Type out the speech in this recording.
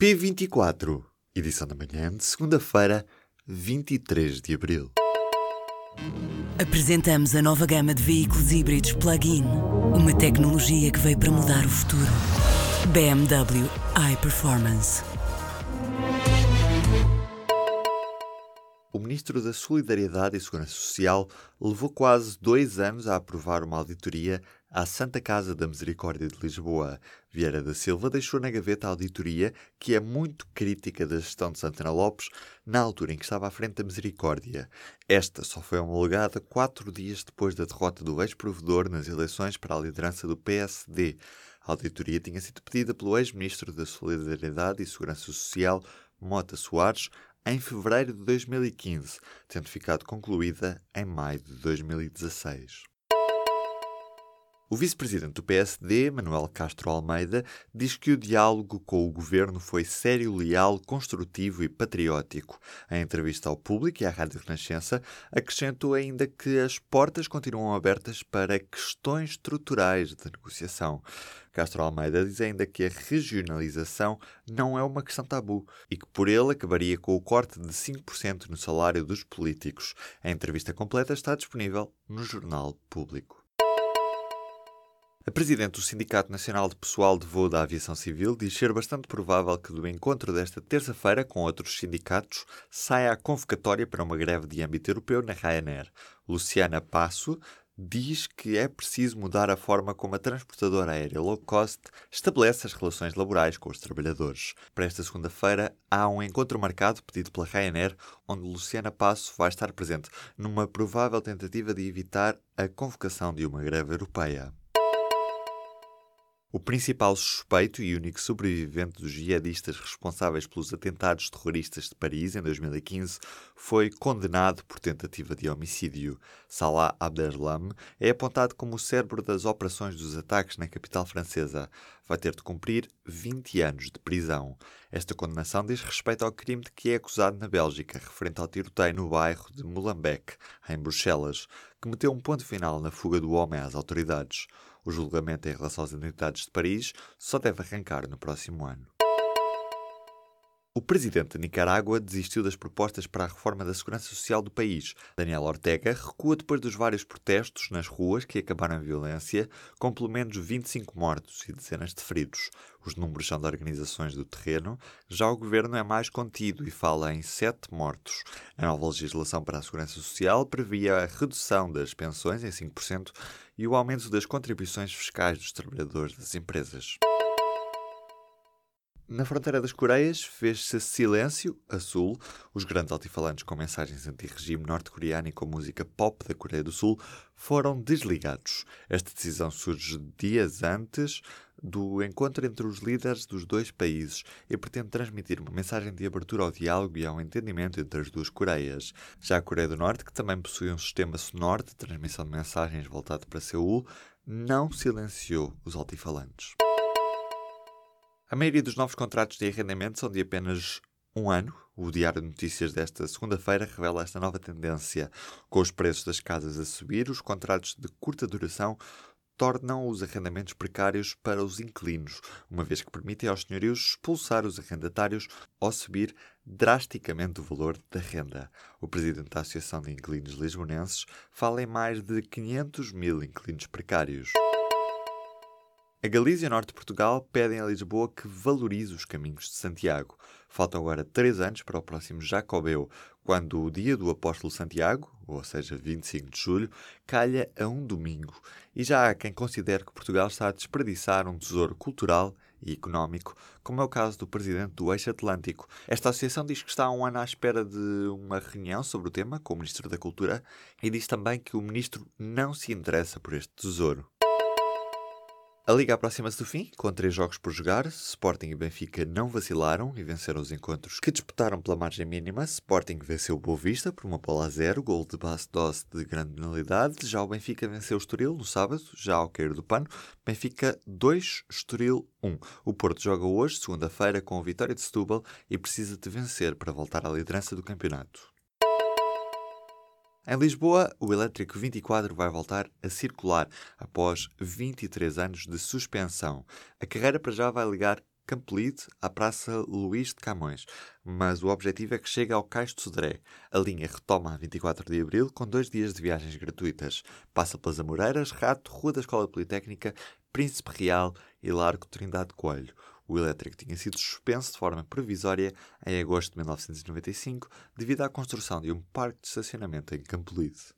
P24, edição da manhã de segunda-feira, 23 de abril. Apresentamos a nova gama de veículos híbridos plug-in. Uma tecnologia que veio para mudar o futuro. BMW iPerformance. O Ministro da Solidariedade e Segurança Social levou quase dois anos a aprovar uma auditoria à Santa Casa da Misericórdia de Lisboa. Vieira da Silva deixou na gaveta a auditoria, que é muito crítica da gestão de Santana Lopes, na altura em que estava à frente da Misericórdia. Esta só foi homologada quatro dias depois da derrota do ex-provedor nas eleições para a liderança do PSD. A auditoria tinha sido pedida pelo ex-ministro da Solidariedade e Segurança Social, Mota Soares, em fevereiro de 2015, tendo ficado concluída em maio de 2016. O vice-presidente do PSD, Manuel Castro Almeida, diz que o diálogo com o governo foi sério, leal, construtivo e patriótico. Em entrevista ao público e à Rádio Renascença, acrescentou ainda que as portas continuam abertas para questões estruturais de negociação. Castro Almeida diz ainda que a regionalização não é uma questão tabu e que por ele acabaria com o corte de 5% no salário dos políticos. A entrevista completa está disponível no Jornal Público. A presidente do Sindicato Nacional de Pessoal de Voo da Aviação Civil diz ser bastante provável que do encontro desta terça-feira com outros sindicatos saia a convocatória para uma greve de âmbito europeu na Ryanair. Luciana Passo diz que é preciso mudar a forma como a transportadora aérea low cost estabelece as relações laborais com os trabalhadores. Para esta segunda-feira há um encontro marcado pedido pela Ryanair, onde Luciana Passo vai estar presente, numa provável tentativa de evitar a convocação de uma greve europeia. O principal suspeito e único sobrevivente dos jihadistas responsáveis pelos atentados terroristas de Paris em 2015 foi condenado por tentativa de homicídio. Salah Abdeslam é apontado como o cérebro das operações dos ataques na capital francesa. Vai ter de cumprir 20 anos de prisão. Esta condenação diz respeito ao crime de que é acusado na Bélgica, referente ao tiroteio no bairro de Molenbeek, em Bruxelas, que meteu um ponto final na fuga do homem às autoridades. O julgamento em relação aos atentados de Paris só deve arrancar no próximo ano. O presidente de Nicarágua desistiu das propostas para a reforma da segurança social do país. Daniel Ortega recua depois dos vários protestos nas ruas que acabaram em violência, com pelo menos 25 mortos e dezenas de feridos. Os números são de organizações do terreno, já o governo é mais contido e fala em 7 mortos. A nova legislação para a segurança social previa a redução das pensões em 5% e o aumento das contribuições fiscais dos trabalhadores das empresas. Na fronteira das Coreias fez-se silêncio a sul. Os grandes altifalantes com mensagens anti-regime norte-coreano e com música pop da Coreia do Sul foram desligados. Esta decisão surge dias antes do encontro entre os líderes dos dois países e pretende transmitir uma mensagem de abertura ao diálogo e ao entendimento entre as duas Coreias. Já a Coreia do Norte, que também possui um sistema sonoro de transmissão de mensagens voltado para Seul, não silenciou os altifalantes. A maioria dos novos contratos de arrendamento são de apenas um ano. O Diário de Notícias desta segunda-feira revela esta nova tendência. Com os preços das casas a subir, os contratos de curta duração tornam os arrendamentos precários para os inquilinos, uma vez que permitem aos senhorios expulsar os arrendatários ou subir drasticamente o valor da renda. O presidente da Associação de Inquilinos Lisbonenses fala em mais de 500 mil inquilinos precários. A Galícia e o Norte de Portugal pedem a Lisboa que valorize os caminhos de Santiago. Faltam agora três anos para o próximo Jacobeu, quando o dia do Apóstolo Santiago, ou seja, 25 de julho, calha a um domingo. E já há quem considere que Portugal está a desperdiçar um tesouro cultural e económico, como é o caso do presidente do Eixo Atlântico. Esta associação diz que está há um ano à espera de uma reunião sobre o tema com o Ministro da Cultura e diz também que o Ministro não se interessa por este tesouro. A Liga aproxima-se do fim, com três jogos por jogar. Sporting e Benfica não vacilaram e venceram os encontros que disputaram pela margem mínima. Sporting venceu o Boa Vista por uma bola a zero, gol de base dose de grande penalidade. Já o Benfica venceu o Estoril no sábado, já ao cair do pano. Benfica 2, Estoril 1. O Porto joga hoje, segunda-feira, com a vitória de Setúbal e precisa de vencer para voltar à liderança do campeonato. Em Lisboa, o elétrico 24 vai voltar a circular após 23 anos de suspensão. A carreira para já vai ligar Campolide à Praça Luís de Camões, mas o objetivo é que chegue ao Cais de Sodré. A linha retoma a 24 de abril com dois dias de viagens gratuitas. Passa pelas Amoreiras, Rato, Rua da Escola Politécnica, Príncipe Real e Largo Trindade Coelho. O elétrico tinha sido suspenso de forma provisória em agosto de 1995 devido à construção de um parque de estacionamento em Campolide.